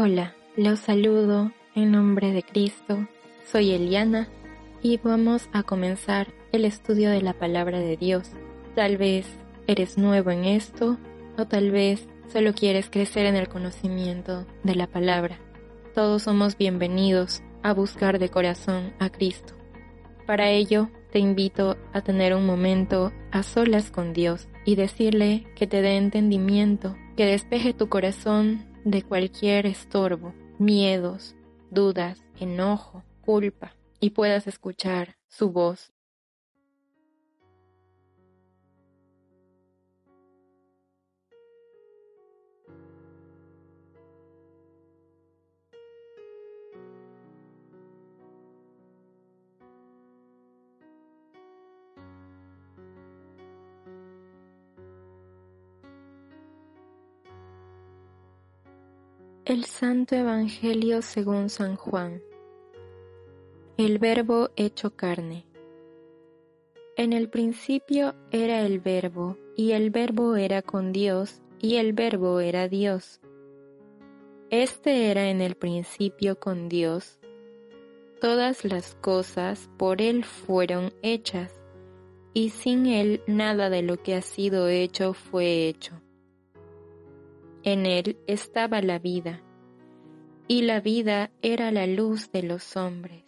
Hola, los saludo en nombre de Cristo. Soy Eliana y vamos a comenzar el estudio de la palabra de Dios. Tal vez eres nuevo en esto o tal vez solo quieres crecer en el conocimiento de la palabra. Todos somos bienvenidos a buscar de corazón a Cristo. Para ello, te invito a tener un momento a solas con Dios y decirle que te dé entendimiento, que despeje tu corazón de cualquier estorbo, miedos, dudas, enojo, culpa, y puedas escuchar su voz El Santo Evangelio según San Juan. El Verbo hecho carne. En el principio era el Verbo, y el Verbo era con Dios, y el Verbo era Dios. Este era en el principio con Dios. Todas las cosas por Él fueron hechas, y sin Él nada de lo que ha sido hecho fue hecho. En él estaba la vida, y la vida era la luz de los hombres.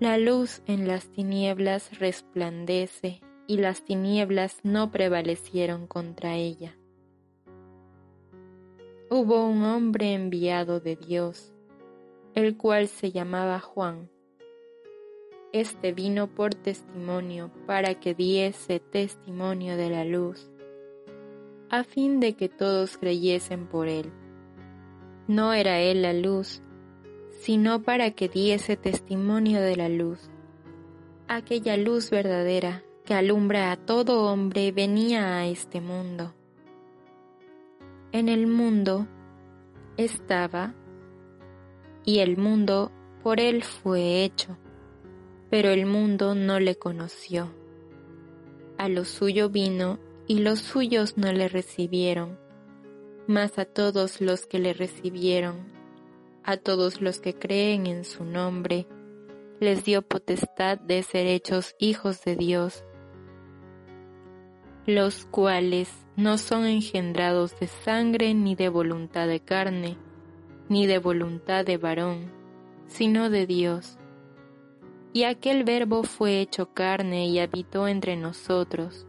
La luz en las tinieblas resplandece, y las tinieblas no prevalecieron contra ella. Hubo un hombre enviado de Dios, el cual se llamaba Juan. Este vino por testimonio para que diese testimonio de la luz a fin de que todos creyesen por él. No era él la luz, sino para que diese testimonio de la luz. Aquella luz verdadera que alumbra a todo hombre venía a este mundo. En el mundo estaba, y el mundo por él fue hecho, pero el mundo no le conoció. A lo suyo vino y los suyos no le recibieron, mas a todos los que le recibieron, a todos los que creen en su nombre, les dio potestad de ser hechos hijos de Dios, los cuales no son engendrados de sangre ni de voluntad de carne, ni de voluntad de varón, sino de Dios. Y aquel verbo fue hecho carne y habitó entre nosotros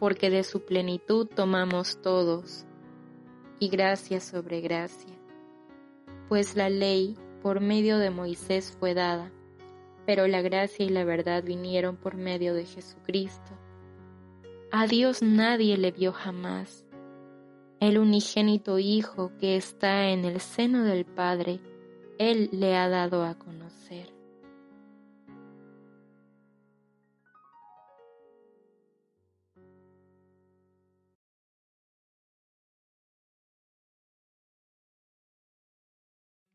porque de su plenitud tomamos todos, y gracia sobre gracia. Pues la ley por medio de Moisés fue dada, pero la gracia y la verdad vinieron por medio de Jesucristo. A Dios nadie le vio jamás. El unigénito Hijo que está en el seno del Padre, Él le ha dado a conocer.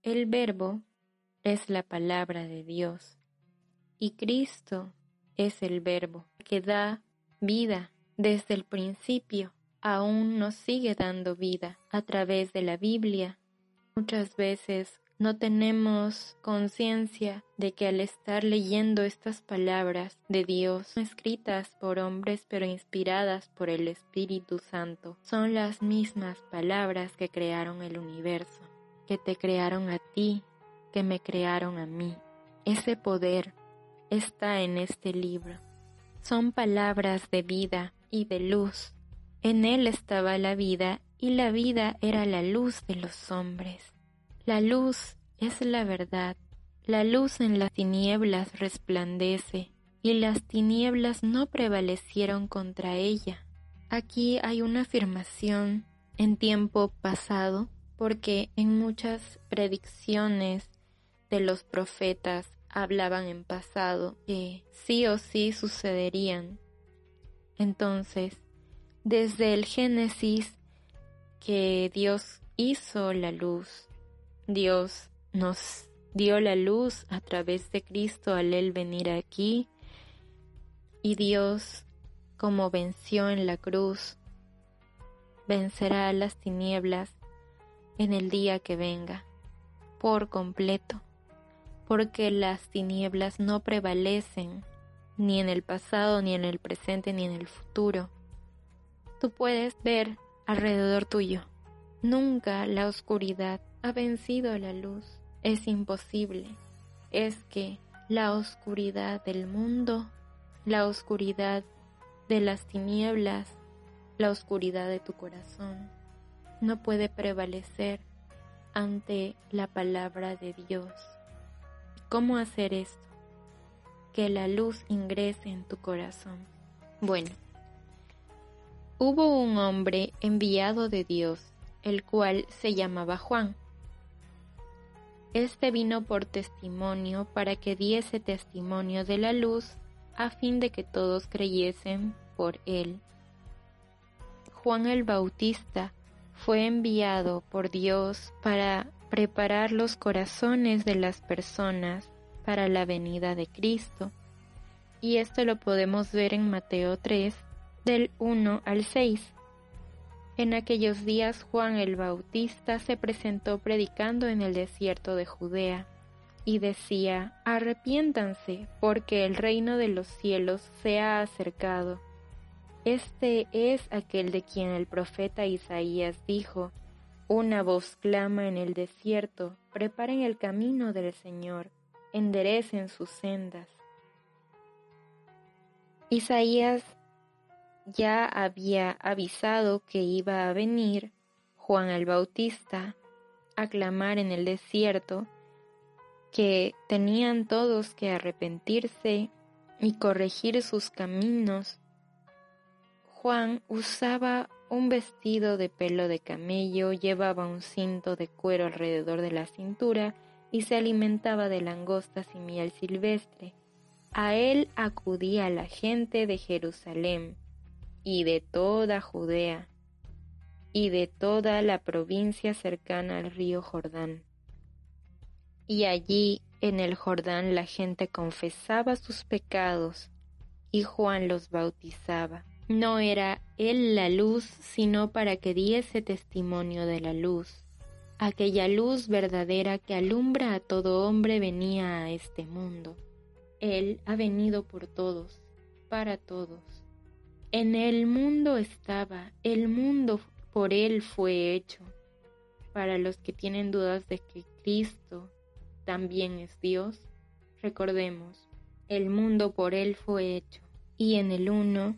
El verbo es la palabra de Dios y Cristo es el verbo que da vida desde el principio. Aún nos sigue dando vida a través de la Biblia. Muchas veces no tenemos conciencia de que al estar leyendo estas palabras de Dios, escritas por hombres pero inspiradas por el Espíritu Santo, son las mismas palabras que crearon el universo que te crearon a ti, que me crearon a mí. Ese poder está en este libro. Son palabras de vida y de luz. En él estaba la vida y la vida era la luz de los hombres. La luz es la verdad. La luz en las tinieblas resplandece y las tinieblas no prevalecieron contra ella. Aquí hay una afirmación en tiempo pasado porque en muchas predicciones de los profetas hablaban en pasado que sí o sí sucederían. Entonces, desde el Génesis que Dios hizo la luz, Dios nos dio la luz a través de Cristo al Él venir aquí, y Dios, como venció en la cruz, vencerá a las tinieblas en el día que venga, por completo porque las tinieblas no prevalecen ni en el pasado, ni en el presente, ni en el futuro. Tú puedes ver alrededor tuyo. Nunca la oscuridad ha vencido la luz. Es imposible. Es que la oscuridad del mundo, la oscuridad de las tinieblas, la oscuridad de tu corazón, no puede prevalecer ante la palabra de Dios. ¿Cómo hacer esto? Que la luz ingrese en tu corazón. Bueno, hubo un hombre enviado de Dios, el cual se llamaba Juan. Este vino por testimonio para que diese testimonio de la luz, a fin de que todos creyesen por él. Juan el Bautista fue enviado por Dios para preparar los corazones de las personas para la venida de Cristo. Y esto lo podemos ver en Mateo 3, del 1 al 6. En aquellos días Juan el Bautista se presentó predicando en el desierto de Judea, y decía, Arrepiéntanse, porque el reino de los cielos se ha acercado. Este es aquel de quien el profeta Isaías dijo, una voz clama en el desierto, preparen el camino del Señor, enderecen sus sendas. Isaías ya había avisado que iba a venir Juan el Bautista a clamar en el desierto que tenían todos que arrepentirse y corregir sus caminos. Juan usaba un vestido de pelo de camello, llevaba un cinto de cuero alrededor de la cintura y se alimentaba de langostas y miel silvestre. A él acudía la gente de Jerusalén y de toda Judea y de toda la provincia cercana al río Jordán. Y allí en el Jordán la gente confesaba sus pecados y Juan los bautizaba. No era él la luz, sino para que diese testimonio de la luz. Aquella luz verdadera que alumbra a todo hombre venía a este mundo. Él ha venido por todos, para todos. En el mundo estaba, el mundo por él fue hecho. Para los que tienen dudas de que Cristo también es Dios, recordemos, el mundo por él fue hecho. Y en el uno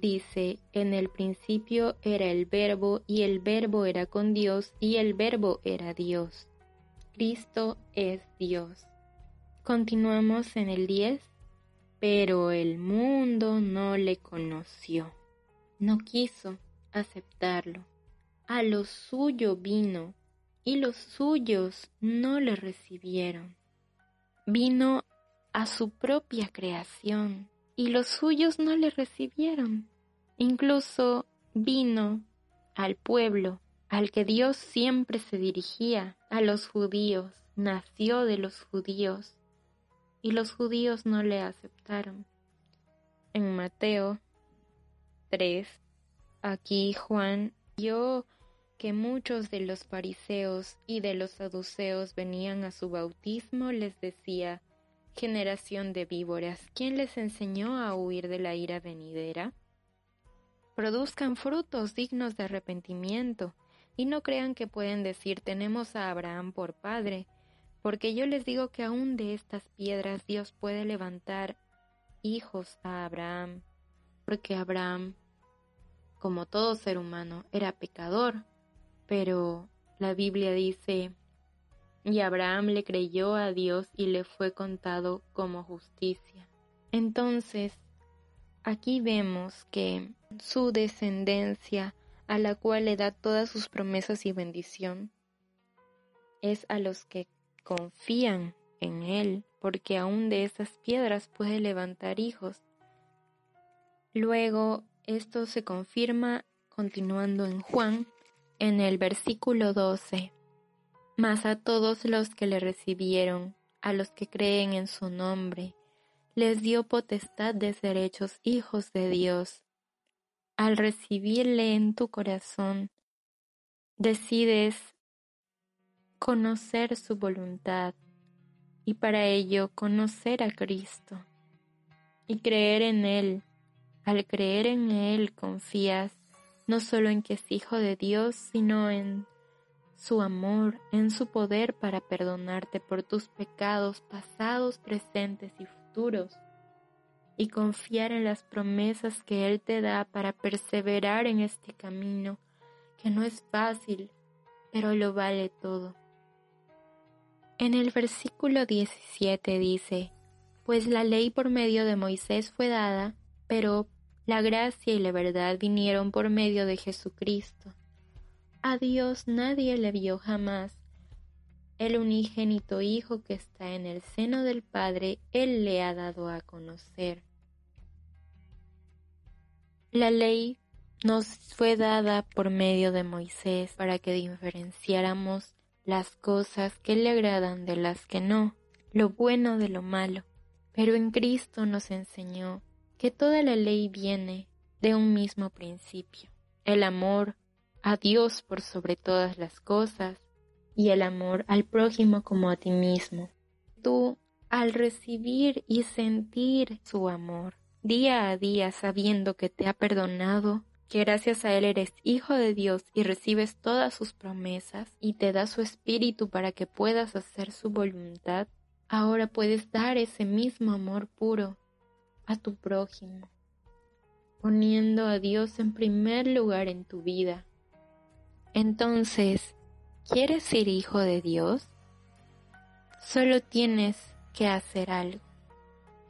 dice, en el principio era el verbo y el verbo era con Dios y el verbo era Dios. Cristo es Dios. Continuamos en el 10, pero el mundo no le conoció, no quiso aceptarlo. A lo suyo vino y los suyos no le recibieron. Vino a su propia creación y los suyos no le recibieron. Incluso vino al pueblo al que Dios siempre se dirigía, a los judíos, nació de los judíos, y los judíos no le aceptaron. En Mateo 3, aquí Juan vio que muchos de los fariseos y de los saduceos venían a su bautismo, les decía, generación de víboras, ¿quién les enseñó a huir de la ira venidera? Produzcan frutos dignos de arrepentimiento Y no crean que pueden decir tenemos a Abraham por padre, porque yo les digo que aún de estas piedras Dios puede levantar hijos a Abraham, porque Abraham, como todo ser humano, era pecador, pero la Biblia dice, y Abraham le creyó a Dios y le fue contado como justicia. Entonces, aquí vemos que su descendencia, a la cual le da todas sus promesas y bendición, es a los que confían en Él, porque aún de esas piedras puede levantar hijos. Luego, esto se confirma continuando en Juan, en el versículo 12. Mas a todos los que le recibieron, a los que creen en su nombre, les dio potestad de ser hechos hijos de Dios. Al recibirle en tu corazón, decides conocer su voluntad y para ello conocer a Cristo y creer en Él. Al creer en Él confías no solo en que es Hijo de Dios, sino en su amor, en su poder para perdonarte por tus pecados pasados, presentes y y confiar en las promesas que Él te da para perseverar en este camino, que no es fácil, pero lo vale todo. En el versículo 17 dice, Pues la ley por medio de Moisés fue dada, pero la gracia y la verdad vinieron por medio de Jesucristo. A Dios nadie le vio jamás. El unigénito Hijo que está en el seno del Padre, Él le ha dado a conocer. La ley nos fue dada por medio de Moisés para que diferenciáramos las cosas que le agradan de las que no, lo bueno de lo malo. Pero en Cristo nos enseñó que toda la ley viene de un mismo principio, el amor a Dios por sobre todas las cosas y el amor al prójimo como a ti mismo. Tú, al recibir y sentir su amor, día a día sabiendo que te ha perdonado, que gracias a Él eres hijo de Dios y recibes todas sus promesas y te da su espíritu para que puedas hacer su voluntad, ahora puedes dar ese mismo amor puro a tu prójimo, poniendo a Dios en primer lugar en tu vida. Entonces, ¿quieres ser hijo de Dios? Solo tienes que hacer algo,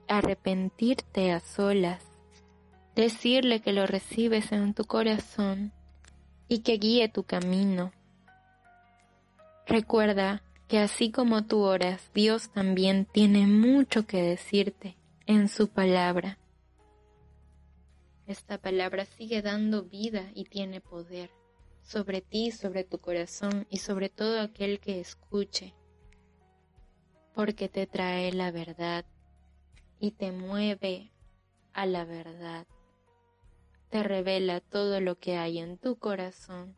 arrepentirte a solas decirle que lo recibes en tu corazón y que guíe tu camino. Recuerda que así como tú oras, Dios también tiene mucho que decirte en su palabra. Esta palabra sigue dando vida y tiene poder sobre ti, sobre tu corazón y sobre todo aquel que escuche, porque te trae la verdad y te mueve a la verdad te revela todo lo que hay en tu corazón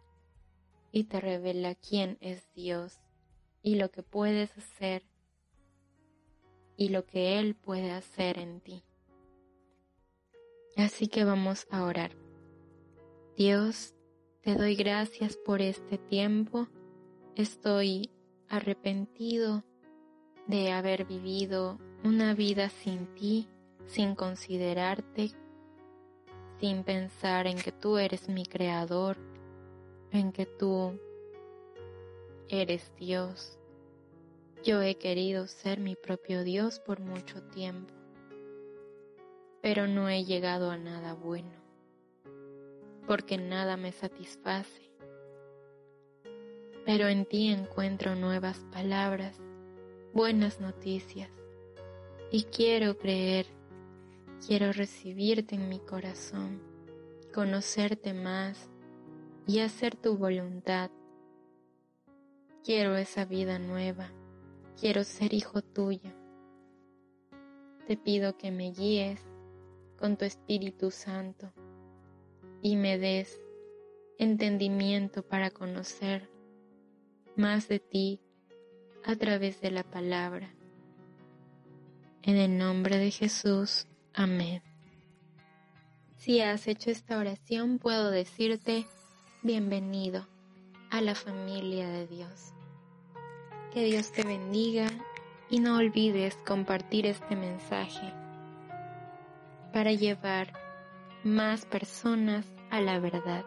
y te revela quién es Dios y lo que puedes hacer y lo que Él puede hacer en ti. Así que vamos a orar. Dios, te doy gracias por este tiempo. Estoy arrepentido de haber vivido una vida sin ti, sin considerarte sin pensar en que tú eres mi creador, en que tú eres Dios. Yo he querido ser mi propio Dios por mucho tiempo, pero no he llegado a nada bueno, porque nada me satisface. Pero en ti encuentro nuevas palabras, buenas noticias, y quiero creer Quiero recibirte en mi corazón, conocerte más y hacer tu voluntad. Quiero esa vida nueva, quiero ser hijo tuyo. Te pido que me guíes con tu Espíritu Santo y me des entendimiento para conocer más de ti a través de la palabra. En el nombre de Jesús. Amén. Si has hecho esta oración, puedo decirte, bienvenido a la familia de Dios. Que Dios te bendiga y no olvides compartir este mensaje para llevar más personas a la verdad.